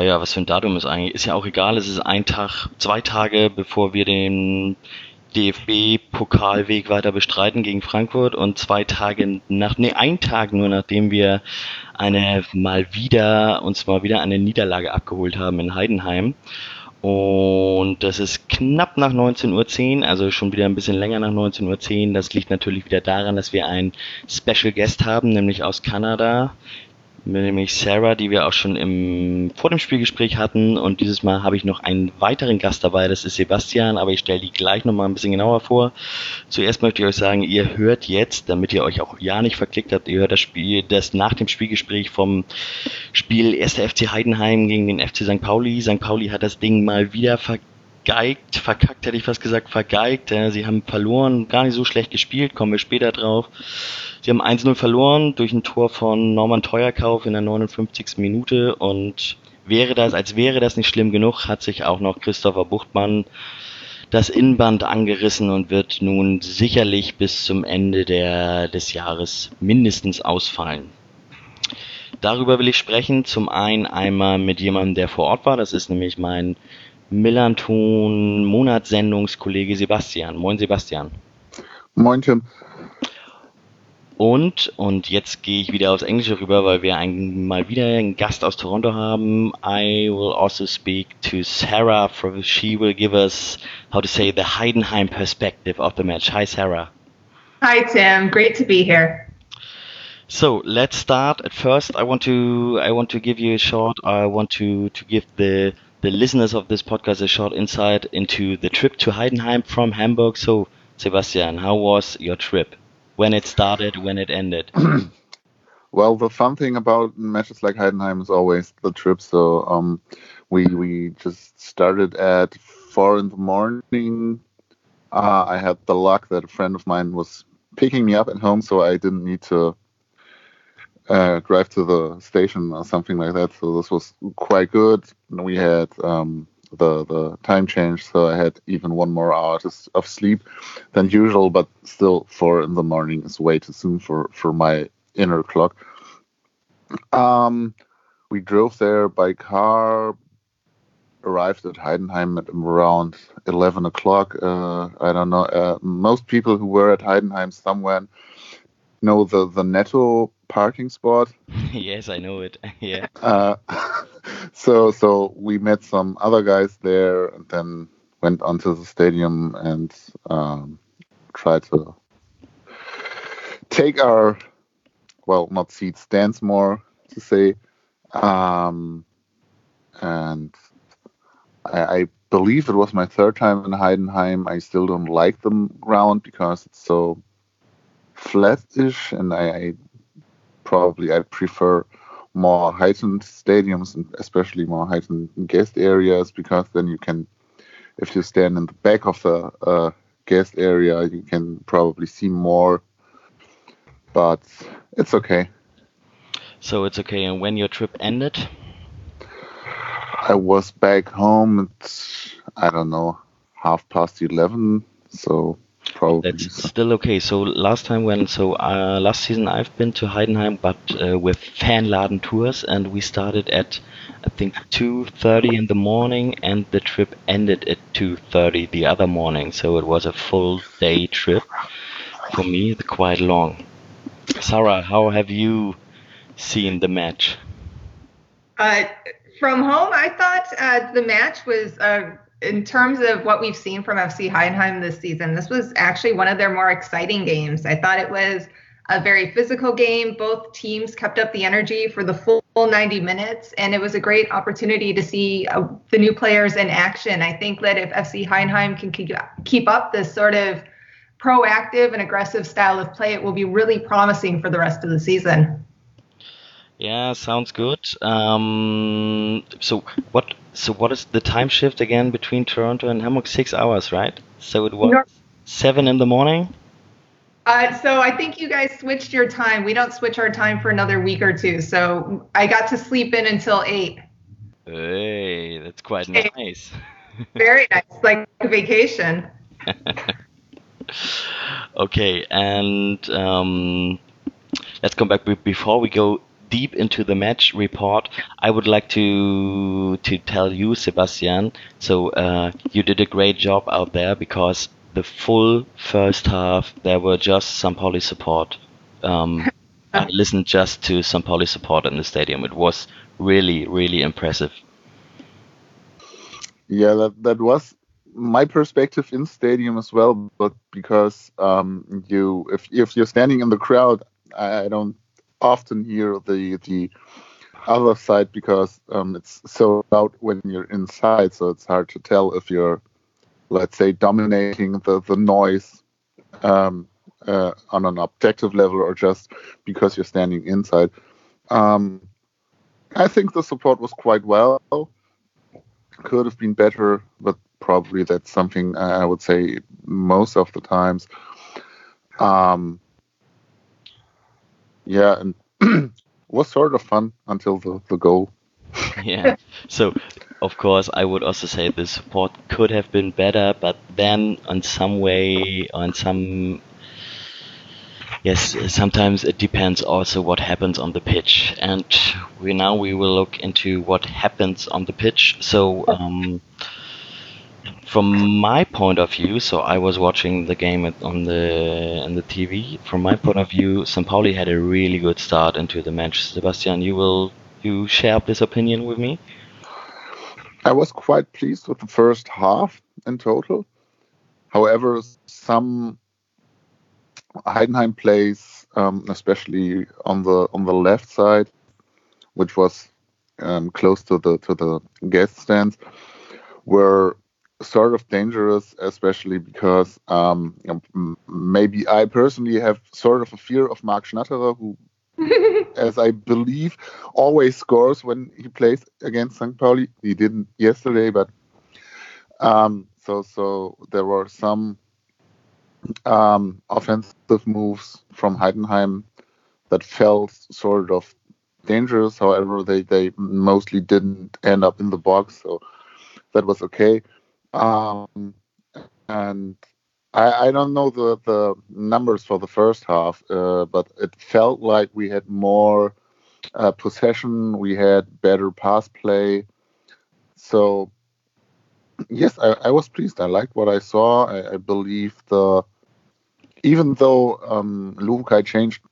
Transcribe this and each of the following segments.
der, ja, was für ein Datum ist eigentlich? Ist ja auch egal, es ist ein Tag, zwei Tage, bevor wir den DFB-Pokalweg weiter bestreiten gegen Frankfurt und zwei Tage nach, nee, ein Tag nur nachdem wir eine mal wieder, uns mal wieder eine Niederlage abgeholt haben in Heidenheim. Und das ist knapp nach 19.10 Uhr, also schon wieder ein bisschen länger nach 19.10 Uhr. Das liegt natürlich wieder daran, dass wir einen Special Guest haben, nämlich aus Kanada nämlich Sarah, die wir auch schon im, vor dem Spielgespräch hatten. Und dieses Mal habe ich noch einen weiteren Gast dabei, das ist Sebastian, aber ich stelle die gleich nochmal ein bisschen genauer vor. Zuerst möchte ich euch sagen, ihr hört jetzt, damit ihr euch auch ja nicht verklickt habt, ihr hört das Spiel, das nach dem Spielgespräch vom Spiel 1. FC Heidenheim gegen den FC St. Pauli. St. Pauli hat das Ding mal wieder vergeigt, verkackt hätte ich fast gesagt, vergeigt. Sie haben verloren, gar nicht so schlecht gespielt, kommen wir später drauf. Sie haben 1-0 verloren durch ein Tor von Norman Teuerkauf in der 59. Minute und wäre das, als wäre das nicht schlimm genug, hat sich auch noch Christopher Buchtmann das Innenband angerissen und wird nun sicherlich bis zum Ende der, des Jahres mindestens ausfallen. Darüber will ich sprechen. Zum einen einmal mit jemandem, der vor Ort war. Das ist nämlich mein Millanton Monatssendungskollege Sebastian. Moin Sebastian. Moin Tim. Und, und jetzt gehe ich wieder aufs Englische rüber, weil wir ein, mal wieder einen Gast aus Toronto haben. I will also speak to Sarah. For, she will give us, how to say, the Heidenheim perspective of the match. Hi, Sarah. Hi, Tim. Great to be here. So let's start. At first, I want to I want to give you a short. I want to to give the the listeners of this podcast a short insight into the trip to Heidenheim from Hamburg. So, Sebastian, how was your trip? When it started, when it ended? well, the fun thing about matches like Heidenheim is always the trip. So um, we we just started at four in the morning. Uh, I had the luck that a friend of mine was picking me up at home, so I didn't need to uh, drive to the station or something like that. So this was quite good. We had um, the the time change, so I had even one more hour of sleep than usual. But still, four in the morning is way too soon for for my inner clock. Um, we drove there by car, arrived at Heidenheim at around 11 o'clock. Uh, I don't know. Uh, most people who were at Heidenheim somewhere know the the Netto parking spot. yes, I know it. yeah. Uh, so so we met some other guys there, and then went onto the stadium and um, tried to take our well, not seats, stands more to say. Um, and I, I believe it was my third time in Heidenheim. I still don't like the ground because it's so flatish, and I, I probably I prefer more heightened stadiums and especially more heightened guest areas because then you can, if you stand in the back of the uh, guest area, you can probably see more. But it's okay. So it's okay. And when your trip ended? I was back home at, I don't know, half past 11. So probably. That's still okay. So last time when so uh, last season I've been to Heidenheim, but uh, with Fanladen tours, and we started at I think 2:30 in the morning, and the trip ended at 2:30 the other morning. So it was a full day trip for me, quite long. Sarah, how have you seen the match? Uh, from home, I thought uh, the match was uh, in terms of what we've seen from FC Heidenheim this season, this was actually one of their more exciting games. I thought it was a very physical game. Both teams kept up the energy for the full 90 minutes, and it was a great opportunity to see uh, the new players in action. I think that if FC Heidenheim can keep up this sort of proactive and aggressive style of play, it will be really promising for the rest of the season. Yeah, sounds good. Um, so what? So what is the time shift again between Toronto and Hamburg? Six hours, right? So it was seven in the morning. Uh, so I think you guys switched your time. We don't switch our time for another week or two. So I got to sleep in until eight. Hey, that's quite nice. Very nice, like a vacation. okay, and um, let's come back before we go deep into the match report. I would like to to tell you, Sebastian. So uh, you did a great job out there because the full first half there were just St. Pauli support. Um, I listened just to St. Pauli support in the stadium. It was really, really impressive. Yeah, that that was my perspective in stadium as well. But because um, you, if if you're standing in the crowd, I, I don't often hear the the other side because um, it's so loud when you're inside. So it's hard to tell if you're, let's say, dominating the the noise um, uh, on an objective level or just because you're standing inside. Um, I think the support was quite well. Could have been better, but probably that's something I would say most of the times. Um, yeah, and was sort of fun until the, the goal. yeah. So, of course, I would also say the support could have been better, but then on some way, on some yes, sometimes it depends also what happens on the pitch, and we now we will look into what happens on the pitch. So. Um, from my point of view, so I was watching the game on the on the TV. From my point of view, St. Pauli had a really good start into the match. Sebastian, you will you share this opinion with me? I was quite pleased with the first half in total. However, some Heidenheim plays, um, especially on the on the left side, which was um, close to the to the guest stands, were sort of dangerous, especially because um, maybe I personally have sort of a fear of Marc Schnatterer, who, as I believe, always scores when he plays against St. Pauli. He didn't yesterday, but um, so so there were some um, offensive moves from Heidenheim that felt sort of dangerous. However, they they mostly didn't end up in the box, so that was okay. Um, and I, I, don't know the, the numbers for the first half, uh, but it felt like we had more uh, possession, we had better pass play. So, yes, I, I, was pleased. I liked what I saw. I, I believe the even though um, Lukai changed,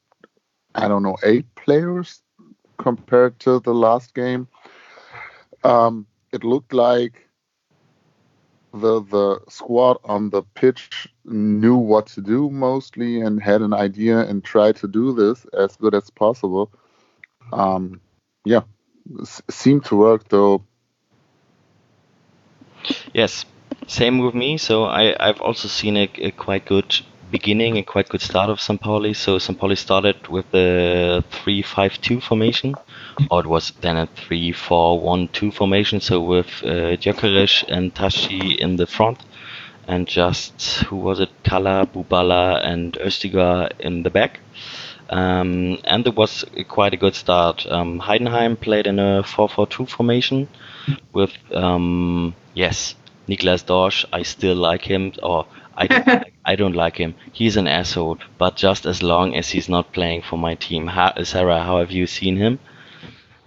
I don't know, eight players compared to the last game, um, it looked like the the squad on the pitch knew what to do mostly and had an idea and tried to do this as good as possible. Um, yeah, seemed to work though. Yes, same with me. So I I've also seen a, a quite good beginning, a quite good start of. Pauli. So. Pauli started with the 3-5-2 formation, or it was then a 3-4-1-2 formation. So with uh, and Tashchy in the front, and just who was it? Kalla, Buballa, and Östigar in the back. Um, and it was quite a good start. Um, Heidenheim played in a 4-4-2 formation with um, yes, Niklas Dorsch. I still like him, or I I don't like him. He's an asshole, but just as long as he's not playing for my team. How, Sarah, how have you seen him?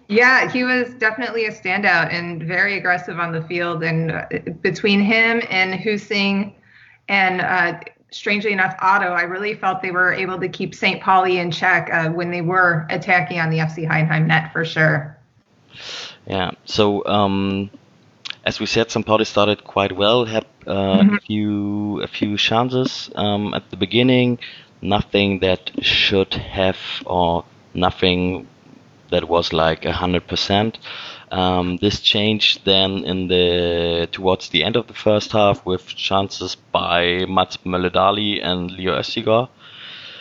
Yeah, he was definitely a standout and very aggressive on the field. And uh, between him and Hüsing and uh, strangely enough, Otto, I really felt they were able to keep St. Pauli in check uh, when they were attacking on the FC Heidenheim net for sure. Yeah. So um, as we said, St. Pauli started quite well. Had uh, mm-hmm. a few a few chances um, at the beginning. Nothing that should have, or nothing that was like a hundred percent. Um, this changed then in the towards the end of the first half with chances by Mats Möller-Dähli and Leo Östigar.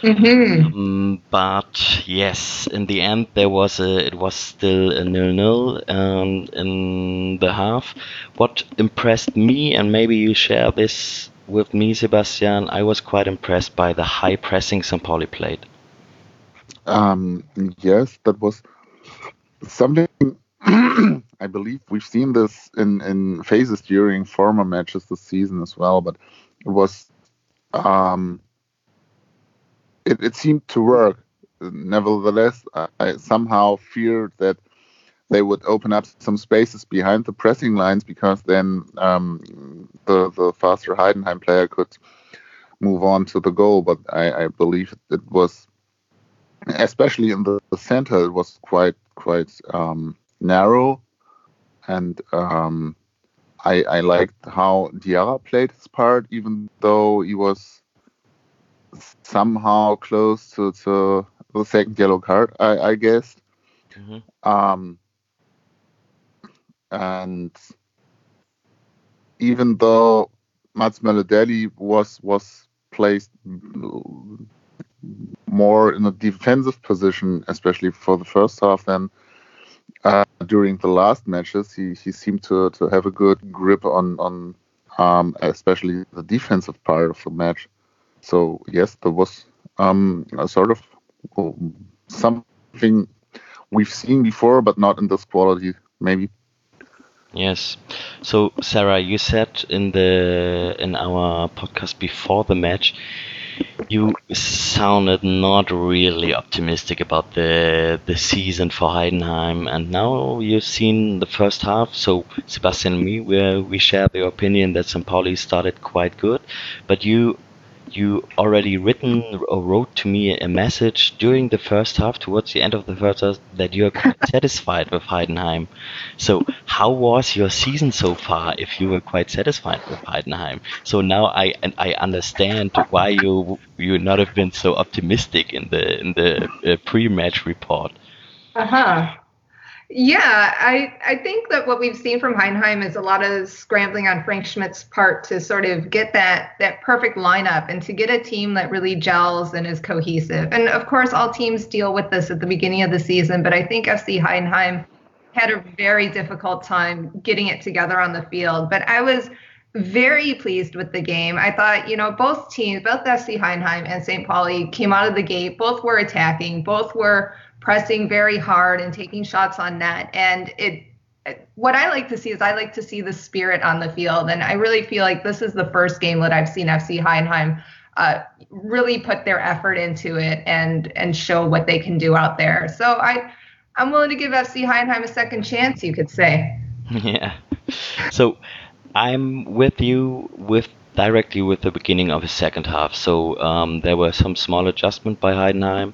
Mm-hmm. Um, but yes, in the end there was a it was still a nil nil um, in the half. What impressed me, and maybe you share this with me, Sebastian, I was quite impressed by the high pressing St. Pauli played. Um, yes, that was something I believe we've seen this in in phases during former matches this season as well, but it was um, it, it seemed to work. Nevertheless, I, I somehow feared that they would open up some spaces behind the pressing lines because then um, the the faster Heidenheim player could move on to the goal. But I, I believe it was, especially in the, the center, it was quite quite um, narrow, and um, I, I liked how Diarra played his part, even though he was somehow close to, to the second yellow card, I, I guess. Mm-hmm. Um, and even though Mats Möller-Dähli was was placed more in a defensive position, especially for the first half, than uh, during the last matches. He he seemed to to have a good grip on on um, especially the defensive part of the match. So yes, there was um, a sort of something we've seen before, but not in this quality, maybe. Yes. So Sarah, you said in the in our podcast before the match, you sounded not really optimistic about the the season for Heidenheim, and now you've seen the first half. So Sebastian and me, we we share the opinion that St. Pauli started quite good, but you you already written or wrote to me a message during the first half, towards the end of the first half, that you are quite satisfied with Heidenheim. So, how was your season so far? If you were quite satisfied with Heidenheim, so now I I understand why you you not have been so optimistic in the in the uh, pre-match report. Uh huh. Yeah, I, I think that what we've seen from Heidenheim is a lot of scrambling on Frank Schmidt's part to sort of get that that perfect lineup and to get a team that really gels and is cohesive. And of course, all teams deal with this at the beginning of the season, but I think FC Heidenheim had a very difficult time getting it together on the field. But I was very pleased with the game. I thought, you know, both teams, both FC Heidenheim and St. Pauli came out of the gate, both were attacking, both were pressing very hard and taking shots on net. And it, what I like to see is I like to see the spirit on the field. And I really feel like this is the first game that I've seen FC Heidenheim uh, really put their effort into it and and show what they can do out there. So I I'm willing to give FC Heidenheim a second chance, you could say. Yeah. So I'm with you with directly with the beginning of the second half. So um, there were some small adjustment by Heidenheim.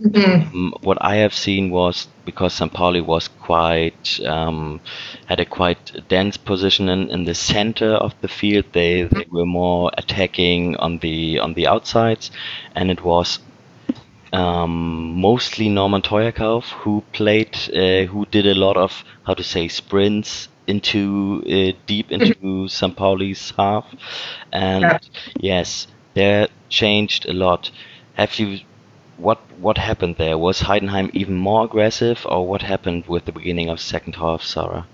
Mm-hmm. Um, what I have seen was because. Pauli was quite um, had a quite dense position in, in the center of the field. They they were more attacking on the on the outsides, and it was um, mostly Norman Theuerkauf who played, uh, who did a lot of how to say sprints into uh, deep into St. Pauli's half, and yeah. yes, they changed a lot. Have you? What what happened there? Was Heidenheim even more aggressive, or what happened with the beginning of second half, Sarah?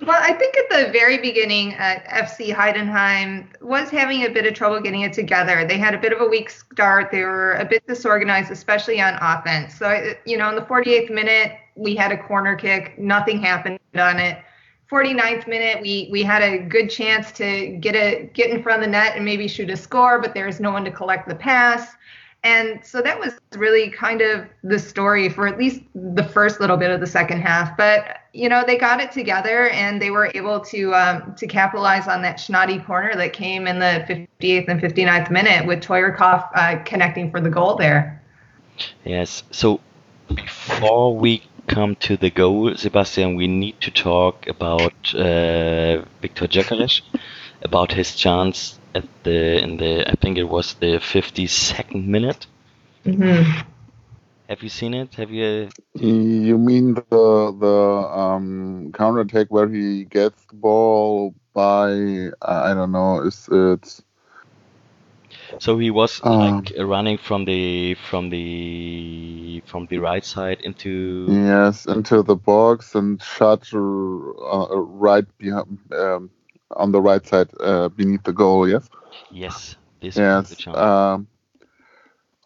Well, I think at the very beginning, uh, FC Heidenheim was having a bit of trouble getting it together. They had a bit of a weak start. They were a bit disorganized, especially on offense. So, you know, in the 48th minute, we had a corner kick. Nothing happened on it. 49th minute, we we had a good chance to get a get in front of the net and maybe shoot a score, but there was no one to collect the pass. And so that was really kind of the story for at least the first little bit of the second half. But you know, they got it together and they were able to um, to capitalize on that Schnotty corner that came in the 58th and 59th minute with Theuerkauf uh, connecting for the goal there. Yes. So before we come to the goal, Sebastian, we need to talk about uh, Viktor Gyökeres, about his chance at the in the I think it was the 52nd minute. Mm-hmm. Have you seen it? Have you? You mean the the um, counter attack where he gets the ball by I don't know. Is it? So he was um, like running from the from the from the right side into yes into the box and shot uh, right behind um, on the right side uh, beneath the goal. Yes. Yes. This yes. Um,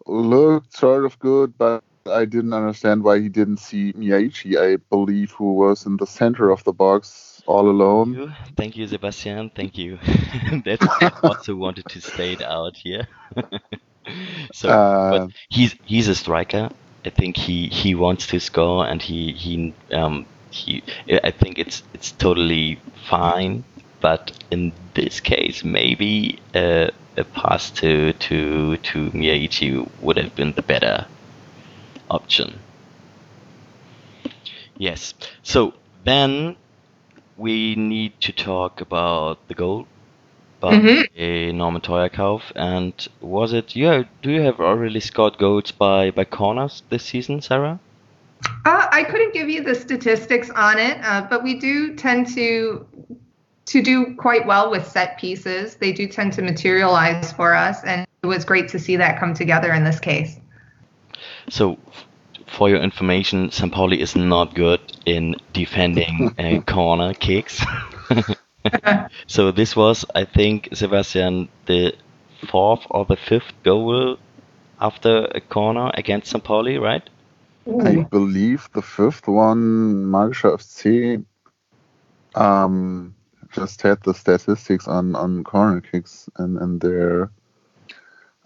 looked sort of good, but I didn't understand why he didn't see Miyaichi, I believe, who was in the center of the box all alone. Thank you, Thank you Sebastian. Thank you. That's I also wanted to state out here. so, Uh, but he's he's a striker. I think he he wants to score, and he he um he. I think it's it's totally fine. But in this case, maybe a, a pass to to to Miyaichi would have been the better option. Yes. So then we need to talk about the goal by Mhm. Norman Theuerkauf. And was it you? have- Do you have already scored goals by by corners this season, Sarah? Uh, I couldn't give you the statistics on it, uh, but we do tend to to do quite well with set pieces. They do tend to materialize for us, and it was great to see that come together in this case. So, for your information, Sampoli is not good in defending uh, corner kicks. so this was, I think, Sebastian, the fourth or the fifth goal after a corner against Sampoli, Pauli, right? I believe the fifth one, Magischer FC, um, just had the statistics on, on corner kicks and, and their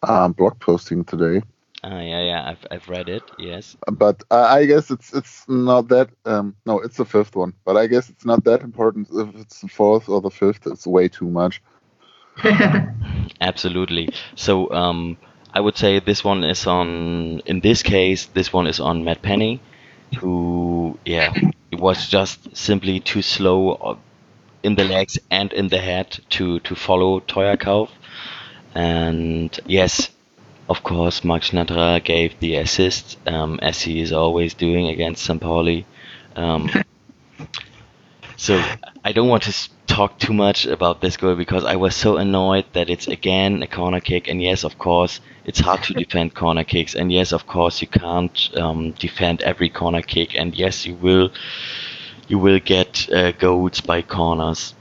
um, blog posting today. Ah, yeah, yeah, I've, I've read it. Yes. But I I guess it's it's not that. Um, no, it's the fifth one. But I guess it's not that important if it's the fourth or the fifth. It's way too much. Absolutely. So um, I would say this one is on. In this case, this one is on Matt Penney, who yeah, it was just simply too slow uh, in the legs and in the head to to follow Theuerkauf. And yes, of course, Marc Schnatterer gave the assist, um, as he is always doing against St. Pauli. Um, so I don't want to talk too much about this goal because I was so annoyed that it's again a corner kick. And yes, of course, it's hard to defend corner kicks. And yes, of course, you can't um, defend every corner kick. And yes, you will you will get uh, goals by corners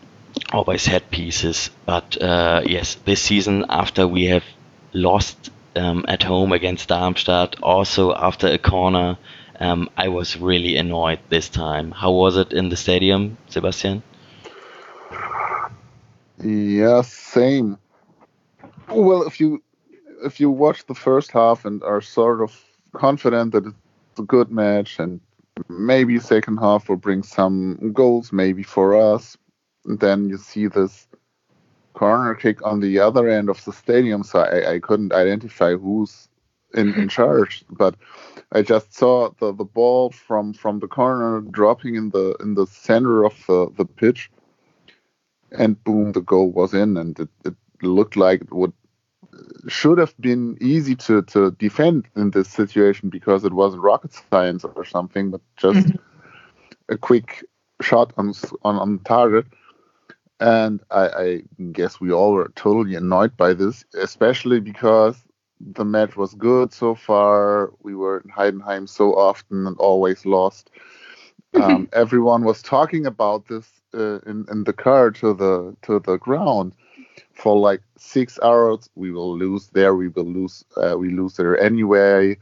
or by set pieces. But uh, yes, this season after we have lost um, at home against Darmstadt, also after a corner. Um, I was really annoyed this time. How was it in the stadium, Sebastian? Yeah, same. Well, if you if you watch the first half and are sort of confident that it's a good match and maybe second half will bring some goals, maybe for us, and then you see this corner kick on the other end of the stadium. So I, I couldn't identify who's in, in charge, but I just saw the, the ball from, from the corner dropping in the in the center of the, the pitch and boom, the goal was in, and it, it looked like it would should have been easy to, to defend in this situation because it wasn't rocket science or something, but just a quick shot on on, on target. And I, I guess we all were totally annoyed by this, especially because the match was good so far. We were in Heidenheim so often and always lost. Um, everyone was talking about this uh, in in the car to the to the ground for like six hours. We will lose there. We will lose. Uh, we lose there anyway.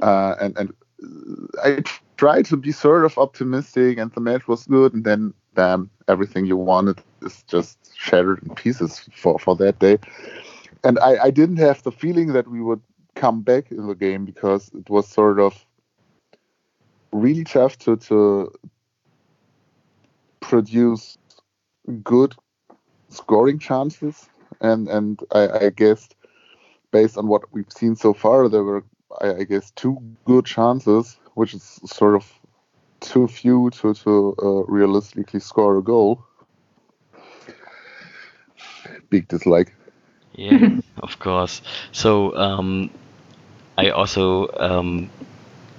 Uh, and and I tried to be sort of optimistic, and the match was good. And then, bam, everything you wanted is just shattered in pieces for for that day. And I, I didn't have the feeling that we would come back in the game because it was sort of really tough to to produce good scoring chances. And and I, I guess based on what we've seen so far there were I, I guess two good chances which is sort of too few to to uh, realistically score a goal. Big dislike. Yeah, of course. So um, I also um,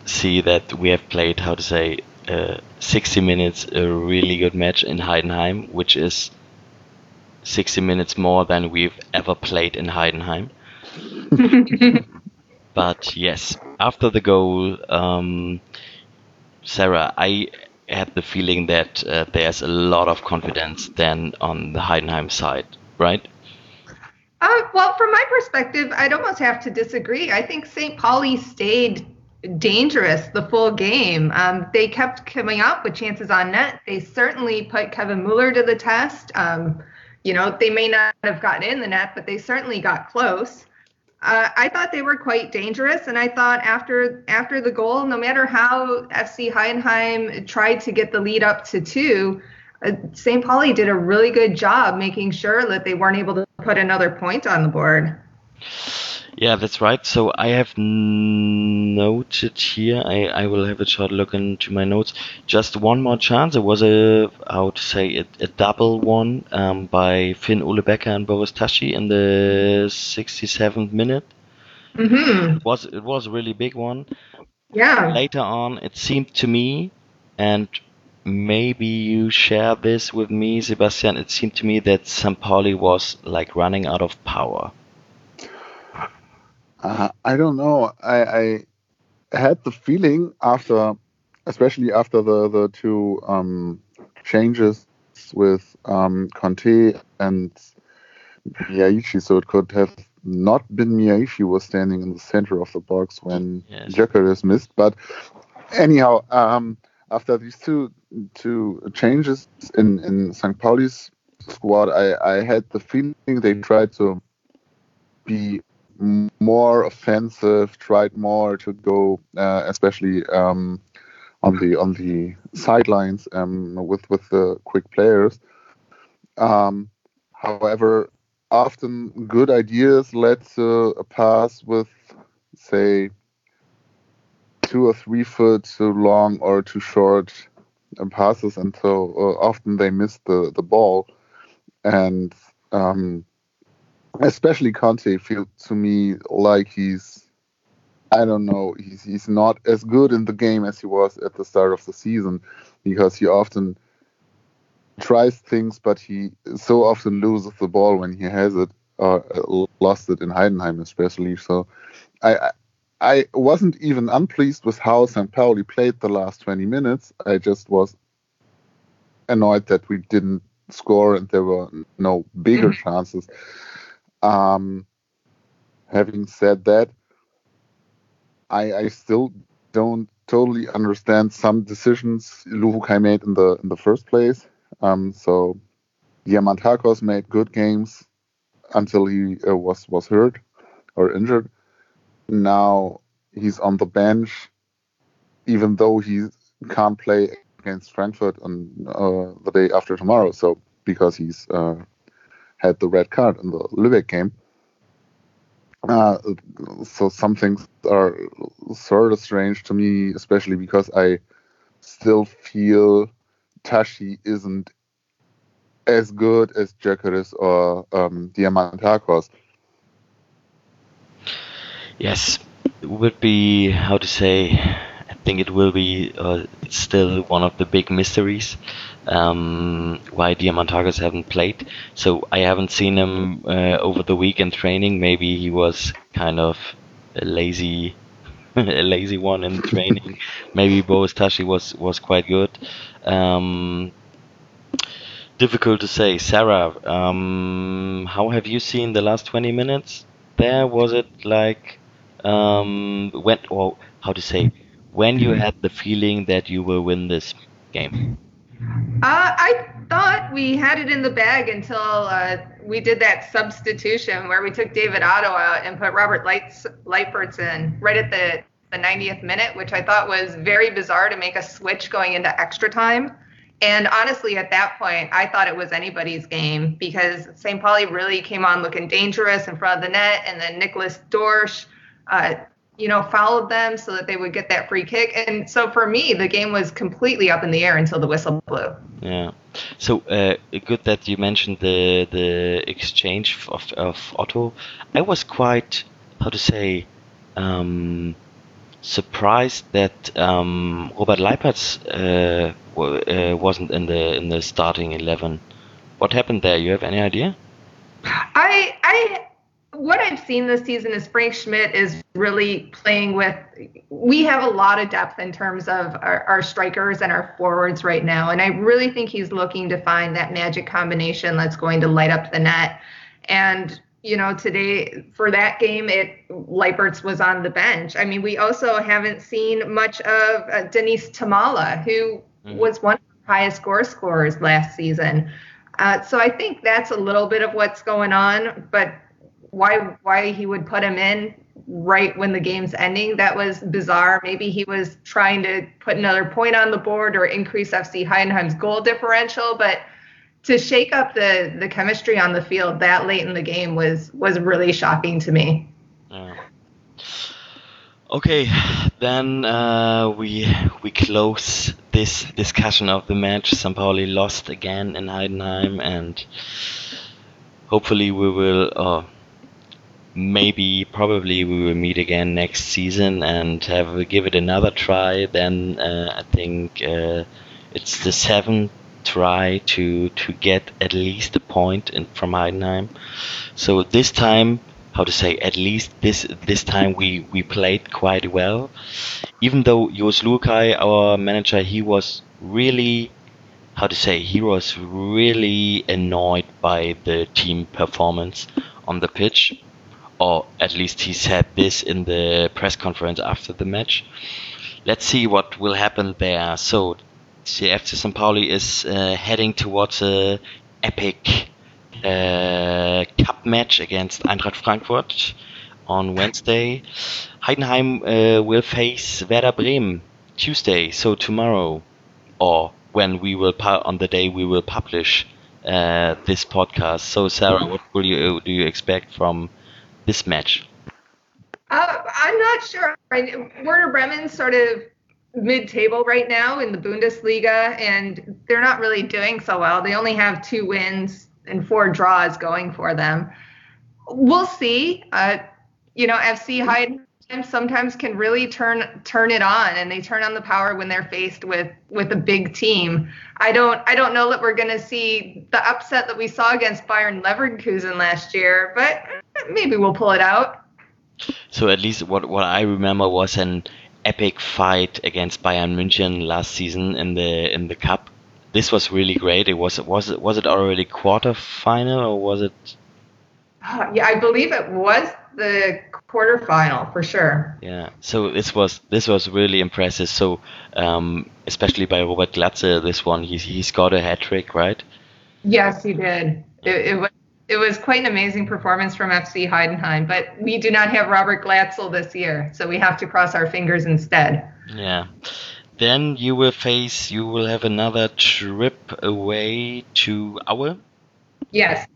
see that we have played, how to say, uh, 60 minutes, a really good match in Heidenheim, which is 60 minutes more than we've ever played in Heidenheim. But yes, after the goal, um, Sarah, I had the feeling that uh, there's a lot of confidence then on the Heidenheim side, right? Uh, well, from my perspective, I'd almost have to disagree. I think St. Pauli stayed dangerous the full game. Um, they kept coming up with chances on net. They certainly put Kevin Mueller to the test. Um, you know, they may not have gotten in the net, but they certainly got close. Uh, I thought they were quite dangerous, and I thought after after the goal, no matter how FC Heidenheim tried to get the lead up to two, uh, St. Pauli did a really good job making sure that they weren't able to put another point on the board. Yeah, that's right. So I have noted here. I, I will have a short look into my notes. Just one more chance. It was a I would say a, a double one um, by Finn Ole Becker and Boris Tashchy in the 67th minute. Mm-hmm. It was it was a really big one. Yeah. Later on, it seemed to me, and maybe you share this with me, Sebastian. It seemed to me that Sampoli was like running out of power. Uh, I don't know. I, I had the feeling after, especially after the the two um, changes with um, Conte and Miyaichi, so it could have not been Miyaichi who was standing in the center of the box when Yes. Gyökeres missed. But anyhow, um, after these two two changes in in St. Pauli's squad, I, I had the feeling they tried to be more offensive, tried more to go, uh, especially um, on the on the sidelines um, with with the quick players. Um, however, often good ideas led to a pass with, say, two or three foot too long or too short uh, passes, and so uh, often they missed the the ball, and um, especially Conte feels to me like he's I don't know he's he's not as good in the game as he was at the start of the season because he often tries things but he so often loses the ball when he has it or uh, lost it in Heidenheim especially. So I, I I wasn't even unpleased with how St. Pauli played the last 20 minutes. I just was annoyed that we didn't score and there were no bigger chances um, having said that, I, I still don't totally understand some decisions Luhukay made in the in the first place. Um, so Diamantakos made good games until he uh, was was hurt or injured. Now he's on the bench, even though he can't play against Frankfurt on uh, the day after tomorrow. So because he's uh, had the red card in the Lübeck game. Uh, so some things are sort of strange to me, especially because I still feel Tashchy isn't as good as Gyökeres or um, Diamantakos. Yes, it would be how to say. I think it will be uh, still one of the big mysteries um, why Diamantakos haven't played. So I haven't seen him uh, over the weekend training. Maybe he was kind of a lazy, a lazy one in training. Maybe Boris Tashchy was was quite good. Um, difficult to say. Sarah, um, how have you seen the last 20 minutes? There was it like um, when or how to say when you had the feeling that you will win this game? Uh, I thought we had it in the bag until uh, we did that substitution where we took David Otto out and put Robert Leitz, Leitberts in right at the, the 90th minute, which I thought was very bizarre to make a switch going into extra time. And honestly, at that point, I thought it was anybody's game because St. Pauli really came on looking dangerous in front of the net, and then Nicholas Dorsch, uh, you know, followed them so that they would get that free kick. And so for me, the game was completely up in the air until the whistle blew. Yeah. So uh, good that you mentioned the the exchange of of Otto. I was quite how to say um, surprised that um, Robert Leipertz uh, w- uh, wasn't in the in the starting eleven. What happened there? You have any idea? I I what I've seen this season is Frank Schmidt is really playing with. We have a lot of depth in terms of our, our, strikers and our forwards right now, and I really think he's looking to find that magic combination that's going to light up the net. And you know, today for that game, it Leipertz was on the bench. I mean, we also haven't seen much of uh, Denis Thomalla, who mm-hmm. was one of the highest score scorers last season. Uh, so I think that's a little bit of what's going on. But why why he would put him in right when the game's ending. That was bizarre. Maybe he was trying to put another point on the board or increase FC Heidenheim's goal differential, but to shake up the the chemistry on the field that late in the game was was really shocking to me. Okay, then uh, we we close this discussion of the match. Pauli lost again in Heidenheim, and hopefully we will. Uh, maybe probably we will meet again next season and have give it another try. Then uh, I think uh, it's the seventh try to to get at least a point in, from Heidenheim. So this time, how to say, at least this this time we we played quite well. Even though Jos Luhukay our manager, he was really how to say he was really annoyed by the team performance on the pitch or at least he said this in the press conference after the match. Let's see what will happen there. So, CFC St. Pauli is uh, heading towards a epic uh, cup match against Eintracht Frankfurt on Wednesday. Heidenheim uh, will face Werder Bremen Tuesday, so tomorrow, or when we will on the day we will publish uh, this podcast. So, Sarah, what will you do you expect from this match? Uh, I'm not sure. Werder Bremen's sort of mid-table right now in the Bundesliga, and they're not really doing so well. They only have two wins and four draws going for them. We'll see. Uh, you know, FC Heidenheim sometimes can really turn turn it on, and they turn on the power when they're faced with with a big team. I don't I don't know that we're going to see the upset that we saw against Bayern Leverkusen last year, but maybe we'll pull it out. So at least what what I remember was an epic fight against Bayern München last season in the in the cup. This was really great. It was was it was it already quarter final or was it? Uh, yeah, I believe it was the quarterfinal for sure. Yeah. So this was this was really impressive. So um, especially by Robert Glatzel, this one he's he's got a hat trick, right? Yes, he did. It, it was it was quite an amazing performance from FC Heidenheim, but we do not have Robert Glatzel this year, so we have to cross our fingers instead. Yeah. Then you will face, you will have another trip away to Aue. Yes.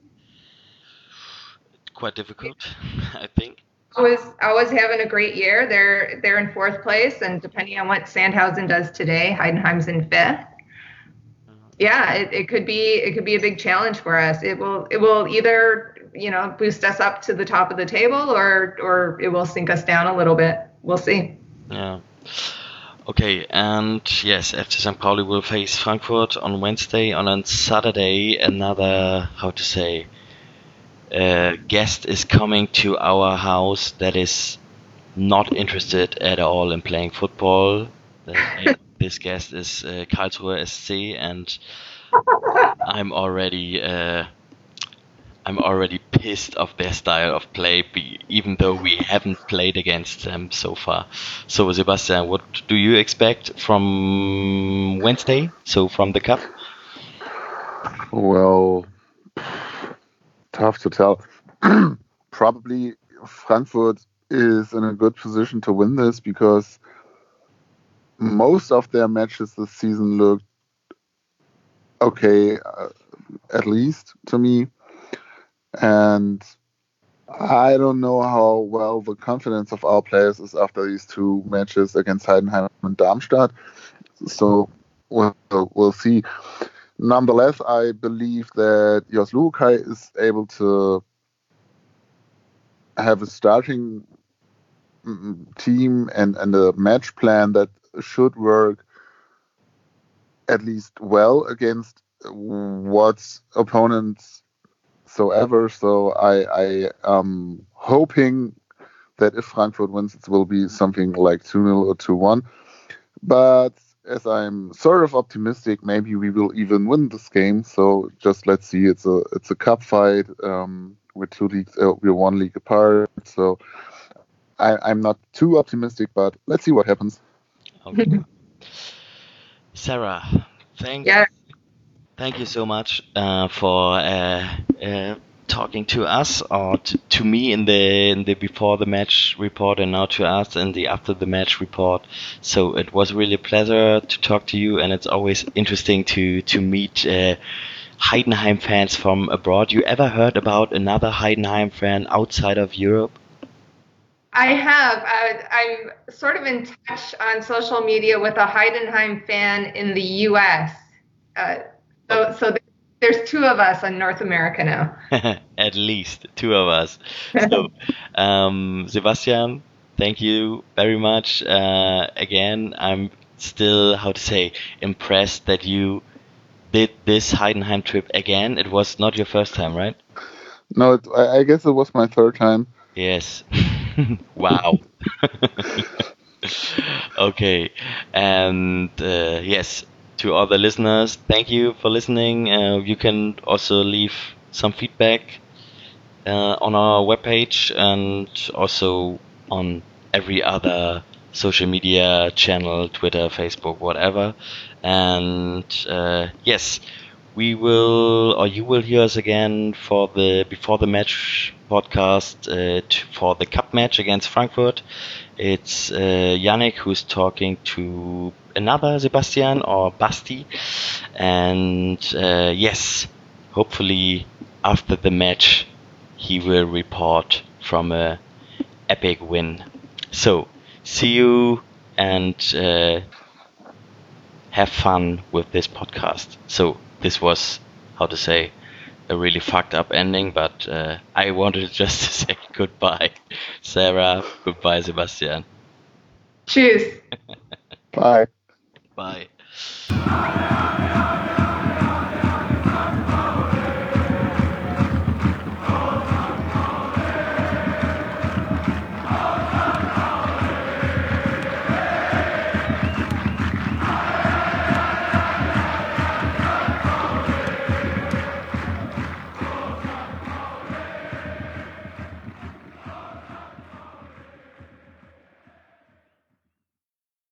Quite difficult, I think. I was I was having a great year. They're they're in fourth place, and depending on what Sandhausen does today, Heidenheim's in fifth yeah, it, it could be it could be a big challenge for us. It will it will either you know boost us up to the top of the table or or it will sink us down a little bit. We'll see. Yeah. Okay, and yes, FC St. Pauli will face Frankfurt on Wednesday. On on Saturday, another how to say uh, guest is coming to our house that is not interested at all in playing football. this guest is uh, Karlsruhe SC, and I'm already uh, I'm already pissed of their style of play, even though we haven't played against them so far. So, Sebastian, what do you expect from Wednesday? So, from the cup? Well, tough to tell. Probably Frankfurt is in a good position to win this because most of their matches this season looked okay, uh, at least to me. And I don't know how well the confidence of our players is after these two matches against Heidenheim and Darmstadt. So we'll, we'll see. Nonetheless, I believe that Jos Luhukay is able to have a starting mm, team and, and a match plan that should work at least well against what opponents so ever. So I, I am hoping that if Frankfurt wins, it will be something like 2 0 or 2 1. But as I'm sort of optimistic, maybe we will even win this game. So just let's see. It's a it's a cup fight. Um, we're two leagues, uh, we're one league apart. So I, I'm not too optimistic, but let's see what happens. Okay. Sarah, thank Yeah. thank you so much uh, for uh, uh, talking to us or t- to me in the in the before the match report and now to us in the after the match report. So it was really a pleasure to talk to you, and it's always interesting to to meet. Uh, Heidenheim fans from abroad. You ever heard about another Heidenheim fan outside of Europe? I have. Uh, I'm sort of in touch on social media with a Heidenheim fan in the U.S. Uh, so, so there's two of us in North America now. At least two of us. So, um, Sebastian, thank you very much. Uh, again, I'm still, how to say, impressed that you did this Heidenheim trip again. It was not your first time, right? No, it, I, I guess it was my third time. Yes. wow. okay. And uh, yes, to all the listeners, thank you for listening. Uh, you can also leave some feedback uh, on our webpage and also on every other social media channel Twitter, Facebook, whatever. And uh, yes, we will or you will hear us again for the before the match podcast uh, for the cup match against Frankfurt. It's uh, Yannick who's talking to another Sebastian or Basti, and uh, yes, hopefully after the match he will report from a epic win. So see you and uh, have fun with this podcast. So this was how to say a really fucked up ending, but uh, I wanted just to say goodbye, Sarah. Goodbye, Sebastian. Cheers. Bye. Bye.